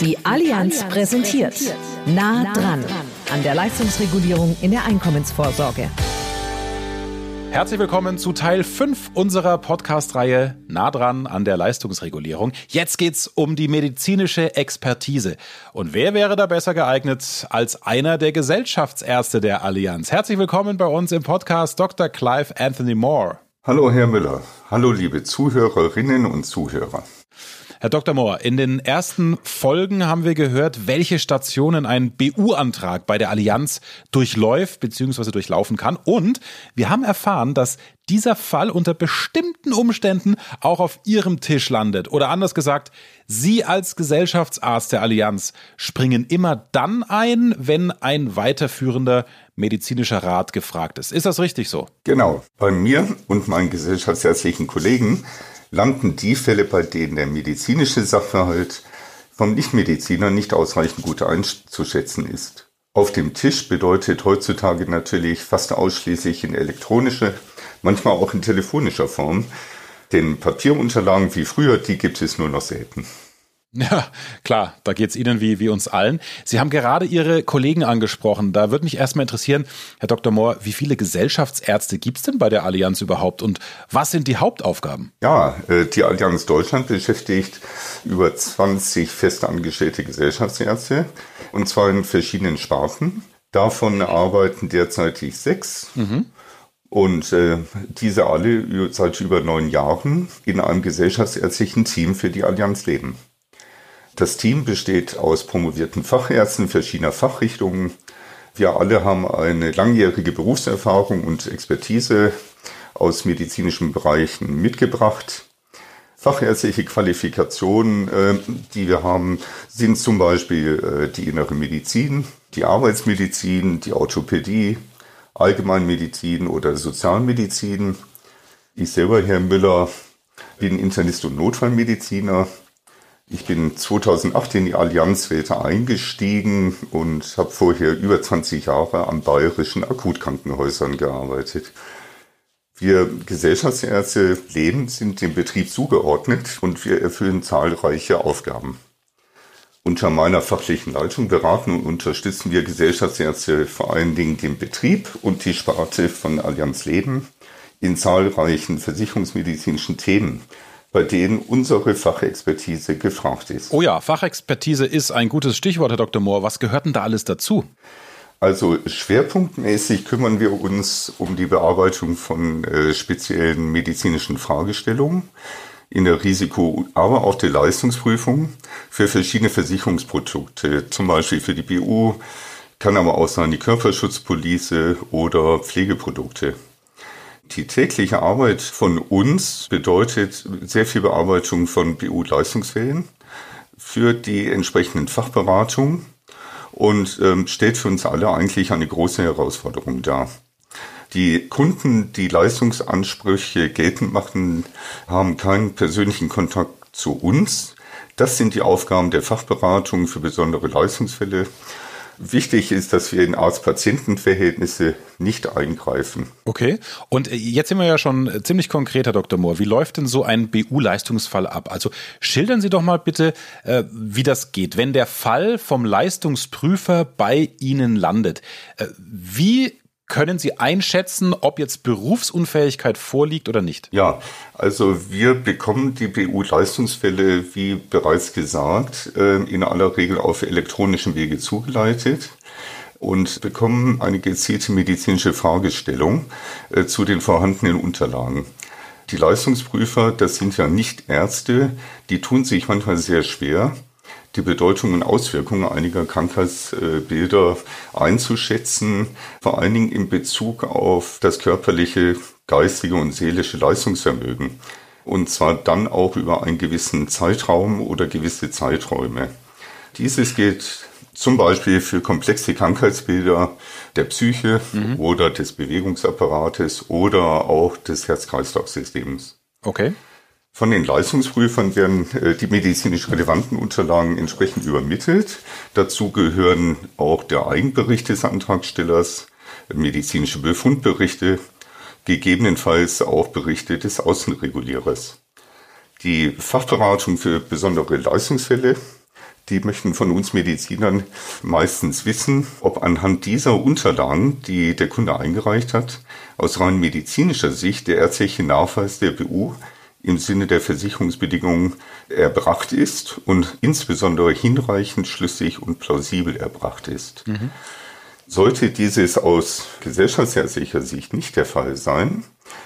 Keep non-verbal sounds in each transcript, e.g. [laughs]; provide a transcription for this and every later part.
Die Allianz präsentiert Nah dran an der Leistungsregulierung in der Einkommensvorsorge. Herzlich willkommen zu Teil 5 unserer Podcast-Reihe Nah dran an der Leistungsregulierung. Jetzt geht's um die medizinische Expertise. Und wer wäre da besser geeignet als einer der Gesellschaftsärzte der Allianz? Herzlich willkommen bei uns im Podcast Dr. Clive Anthony Moore. Hallo, Herr Müller. Hallo, liebe Zuhörerinnen und Zuhörer. Herr Dr. Mohr, in den ersten Folgen haben wir gehört, welche Stationen ein BU-Antrag bei der Allianz durchläuft bzw. durchlaufen kann. Und wir haben erfahren, dass dieser Fall unter bestimmten Umständen auch auf Ihrem Tisch landet. Oder anders gesagt, Sie als Gesellschaftsarzt der Allianz springen immer dann ein, wenn ein weiterführender medizinischer Rat gefragt ist. Ist das richtig so? Genau. Bei mir und meinen gesellschaftsärztlichen Kollegen landen die Fälle, bei denen der medizinische Sachverhalt vom Nichtmediziner nicht ausreichend gut einzuschätzen ist. Auf dem Tisch bedeutet heutzutage natürlich fast ausschließlich in elektronischer, manchmal auch in telefonischer Form. Denn Papierunterlagen wie früher, die gibt es nur noch selten. Ja, klar, da geht's Ihnen wie, wie uns allen. Sie haben gerade Ihre Kollegen angesprochen. Da würde mich erstmal interessieren, Herr Dr. Mohr, wie viele Gesellschaftsärzte gibt's denn bei der Allianz überhaupt und was sind die Hauptaufgaben? Ja, äh, die Allianz Deutschland beschäftigt über 20 festangestellte Gesellschaftsärzte und zwar in verschiedenen Sparten. Davon arbeiten derzeitig sechs. Mhm. Und äh, diese alle seit über neun Jahren in einem gesellschaftsärztlichen Team für die Allianz leben. Das Team besteht aus promovierten Fachärzten verschiedener Fachrichtungen. Wir alle haben eine langjährige Berufserfahrung und Expertise aus medizinischen Bereichen mitgebracht. Fachärztliche Qualifikationen, äh, die wir haben, sind zum Beispiel äh, die innere Medizin, die Arbeitsmedizin, die Orthopädie, Allgemeinmedizin oder Sozialmedizin. Ich selber, Herr Müller, bin Internist und Notfallmediziner. Ich bin 2008 in die Allianzwelt eingestiegen und habe vorher über 20 Jahre an bayerischen Akutkrankenhäusern gearbeitet. Wir Gesellschaftsärzte leben, sind dem Betrieb zugeordnet und wir erfüllen zahlreiche Aufgaben. Unter meiner fachlichen Leitung beraten und unterstützen wir Gesellschaftsärzte vor allen Dingen den Betrieb und die Sparte von Allianz Leben in zahlreichen versicherungsmedizinischen Themen bei denen unsere Fachexpertise gefragt ist. Oh ja, Fachexpertise ist ein gutes Stichwort, Herr Dr. Mohr. Was gehört denn da alles dazu? Also schwerpunktmäßig kümmern wir uns um die Bearbeitung von äh, speziellen medizinischen Fragestellungen in der Risiko, aber auch der Leistungsprüfung für verschiedene Versicherungsprodukte, zum Beispiel für die BU, kann aber auch sein die Körperschutzpolice oder Pflegeprodukte. Die tägliche Arbeit von uns bedeutet sehr viel Bearbeitung von BU-Leistungsfällen für die entsprechenden Fachberatungen und ähm, stellt für uns alle eigentlich eine große Herausforderung dar. Die Kunden, die Leistungsansprüche geltend machen, haben keinen persönlichen Kontakt zu uns. Das sind die Aufgaben der Fachberatung für besondere Leistungsfälle. Wichtig ist, dass wir in Arzt-Patienten-Verhältnisse nicht eingreifen. Okay. Und äh, jetzt sind wir ja schon ziemlich konkret, Herr Dr. Mohr. Wie läuft denn so ein BU-Leistungsfall ab? Also schildern Sie doch mal bitte, äh, wie das geht. Wenn der Fall vom Leistungsprüfer bei Ihnen landet, äh, wie können Sie einschätzen, ob jetzt Berufsunfähigkeit vorliegt oder nicht? Ja, also wir bekommen die BU-Leistungsfälle, wie bereits gesagt, äh, in aller Regel auf elektronischen Wege zugeleitet und bekommen eine gezielte medizinische Fragestellung äh, zu den vorhandenen Unterlagen. Die Leistungsprüfer, das sind ja nicht Ärzte, die tun sich manchmal sehr schwer, die Bedeutung und Auswirkungen einiger Krankheitsbilder einzuschätzen, vor allen Dingen in Bezug auf das körperliche, geistige und seelische Leistungsvermögen. Und zwar dann auch über einen gewissen Zeitraum oder gewisse Zeiträume. Dieses gilt zum Beispiel für komplexe Krankheitsbilder der Psyche mhm. oder des Bewegungsapparates oder auch des Herz-Kreislauf-Systems. Okay. Von den Leistungsprüfern werden äh, die medizinisch relevanten Unterlagen entsprechend übermittelt. Dazu gehören auch der Eigenbericht des Antragstellers, medizinische Befundberichte, gegebenenfalls auch Berichte des Außenregulierers. Die Fachberatung für besondere Leistungsfälle, die möchten von uns Medizinern meistens wissen, ob anhand dieser Unterlagen, die der Kunde eingereicht hat, aus rein medizinischer Sicht der ärztliche Nachweis der BU im Sinne der Versicherungsbedingungen erbracht ist und insbesondere hinreichend schlüssig und plausibel erbracht ist. Mhm. Sollte dieses aus gesellschaftsärztlicher Sicht nicht der Fall sein,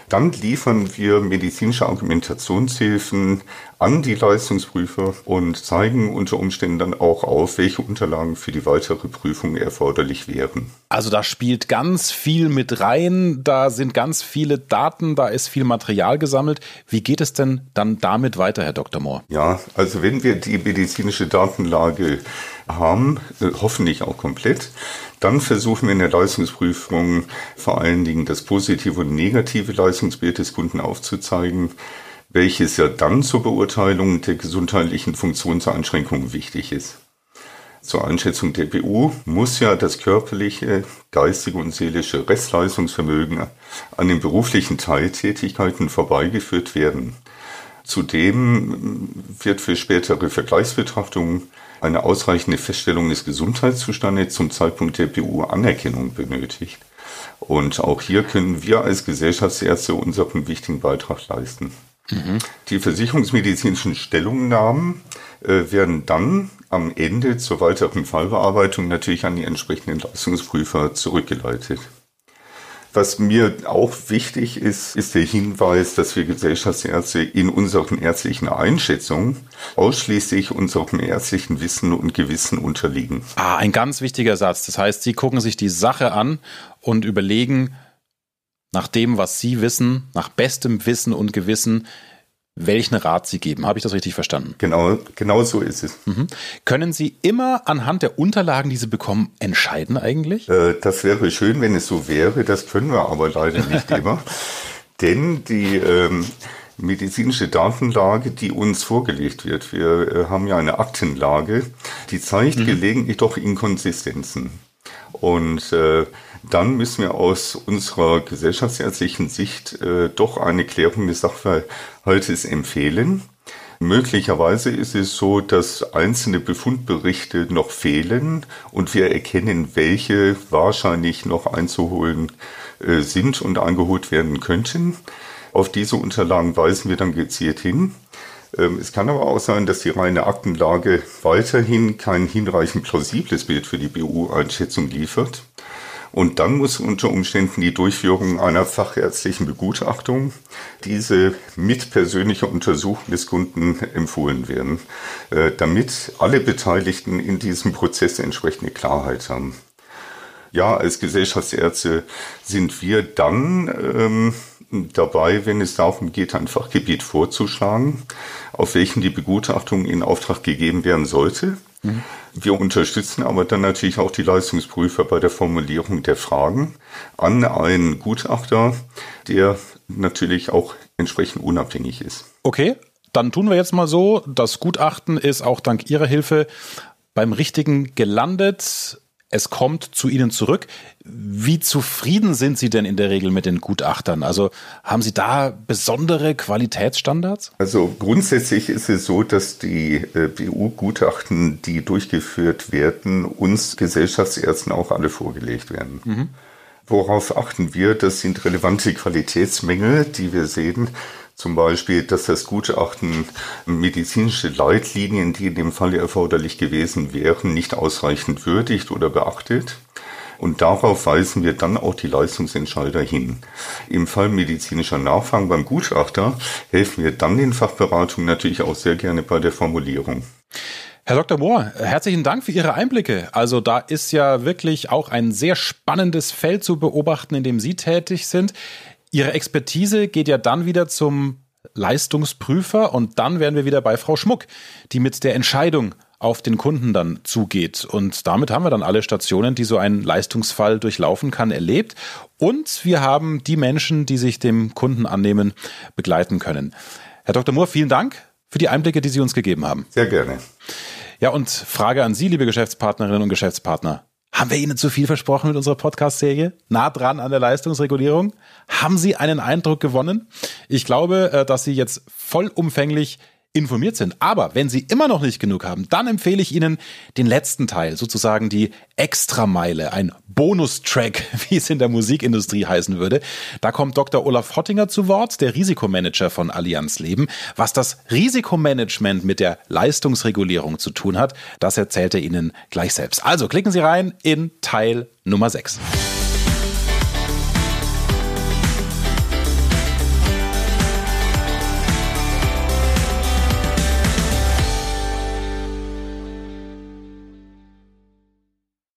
dann liefern wir medizinische Argumentationshilfen an die Leistungsprüfer und zeigen unter Umständen dann auch auf, welche Unterlagen für die weitere Prüfung erforderlich wären. Also da spielt ganz viel mit rein, da sind ganz viele Daten, da ist viel Material gesammelt. Wie geht es denn dann damit weiter, Herr Dr. Mohr? Ja, also wenn wir die medizinische Datenlage haben, äh, hoffentlich auch komplett, dann versuchen wir in der Leistungsprüfung vor allen Dingen das positive und negative Leistungsbild des Kunden aufzuzeigen, welches ja dann zur Beurteilung der gesundheitlichen Funktionseinschränkungen wichtig ist. Zur Einschätzung der BU muss ja das körperliche, geistige und seelische Restleistungsvermögen an den beruflichen Teiltätigkeiten vorbeigeführt werden. Zudem wird für spätere Vergleichsbetrachtungen eine ausreichende Feststellung des Gesundheitszustandes zum Zeitpunkt der BU-Anerkennung benötigt. Und auch hier können wir als Gesellschaftsärzte unseren wichtigen Beitrag leisten. Mhm. Die versicherungsmedizinischen Stellungnahmen äh, werden dann am Ende zur weiteren Fallbearbeitung natürlich an die entsprechenden Leistungsprüfer zurückgeleitet. Was mir auch wichtig ist, ist der Hinweis, dass wir Gesellschaftsärzte in unseren ärztlichen Einschätzungen ausschließlich unserem ärztlichen Wissen und Gewissen unterliegen. Ah, ein ganz wichtiger Satz. Das heißt, Sie gucken sich die Sache an und überlegen, nach dem, was Sie wissen, nach bestem Wissen und Gewissen, welchen Rat Sie geben. Habe ich das richtig verstanden? Genau, genau so ist es. Mhm. Können Sie immer anhand der Unterlagen, die Sie bekommen, entscheiden eigentlich? Äh, das wäre schön, wenn es so wäre. Das können wir aber leider nicht [laughs] immer. Denn die ähm, medizinische Datenlage, die uns vorgelegt wird, wir äh, haben ja eine Aktenlage, die zeigt mhm. gelegentlich doch Inkonsistenzen. Und äh, dann müssen wir aus unserer gesellschaftsärztlichen Sicht äh, doch eine Klärung des Sachverhaltes empfehlen. Möglicherweise ist es so, dass einzelne Befundberichte noch fehlen und wir erkennen, welche wahrscheinlich noch einzuholen äh, sind und eingeholt werden könnten. Auf diese Unterlagen weisen wir dann gezielt hin. Ähm, es kann aber auch sein, dass die reine Aktenlage weiterhin kein hinreichend plausibles Bild für die BU-Einschätzung liefert. Und dann muss unter Umständen die Durchführung einer fachärztlichen Begutachtung, diese mit persönlicher Untersuchung des Kunden empfohlen werden, äh, damit alle Beteiligten in diesem Prozess entsprechende Klarheit haben. Ja, als Gesellschaftsärzte sind wir dann ähm, dabei, wenn es darum geht, ein Fachgebiet vorzuschlagen, auf welchem die Begutachtung in Auftrag gegeben werden sollte. Mhm. Wir unterstützen aber dann natürlich auch die Leistungsprüfer bei der Formulierung der Fragen an einen Gutachter, der natürlich auch entsprechend unabhängig ist. Okay, dann tun wir jetzt mal so. Das Gutachten ist auch dank Ihrer Hilfe beim Richtigen gelandet es kommt zu Ihnen zurück. Wie zufrieden sind Sie denn in der Regel mit den Gutachtern? Also haben Sie da besondere Qualitätsstandards? Also grundsätzlich ist es so, dass die äh, BU-Gutachten, die durchgeführt werden, uns Gesellschaftsärzten auch alle vorgelegt werden. Mhm. Worauf achten wir? Das sind relevante Qualitätsmängel, die wir sehen. Zum Beispiel, dass das Gutachten medizinische Leitlinien, die in dem Fall erforderlich gewesen wären, nicht ausreichend würdigt oder beachtet. Und darauf weisen wir dann auch die Leistungsentscheider hin. Im Fall medizinischer Nachfragen beim Gutachter helfen wir dann den Fachberatungen natürlich auch sehr gerne bei der Formulierung. Herr Dr. Mohr, herzlichen Dank für Ihre Einblicke. Also da ist ja wirklich auch ein sehr spannendes Feld zu beobachten, in dem Sie tätig sind. Ihre Expertise geht ja dann wieder zum Leistungsprüfer und dann wären wir wieder bei Frau Schmuck, die mit der Entscheidung auf den Kunden dann zugeht. Und damit haben wir dann alle Stationen, die so ein Leistungsfall durchlaufen kann, erlebt. Und wir haben die Menschen, die sich dem Kunden annehmen, begleiten können. Herr Dr. Moore, vielen Dank für die Einblicke, die Sie uns gegeben haben. Sehr gerne. Ja, und Frage an Sie, liebe Geschäftspartnerinnen und Geschäftspartner. Haben wir Ihnen zu viel versprochen mit unserer Podcast-Serie? Nah dran an der Leistungsregulierung? Haben Sie einen Eindruck gewonnen? Ich glaube, äh, dass Sie jetzt vollumfänglich informiert sind. Aber wenn Sie immer noch nicht genug haben, dann empfehle ich Ihnen den letzten Teil, sozusagen die Extrameile, ein Bonustrack, [laughs] wie es in der Musikindustrie heißen würde. Da kommt Dr. Olaf Hottinger zu Wort, der Risikomanager von Allianz Leben. Was das Risikomanagement mit der Leistungsregulierung zu tun hat, das erzählt er Ihnen gleich selbst. Also klicken Sie rein in Teil Nummer 6.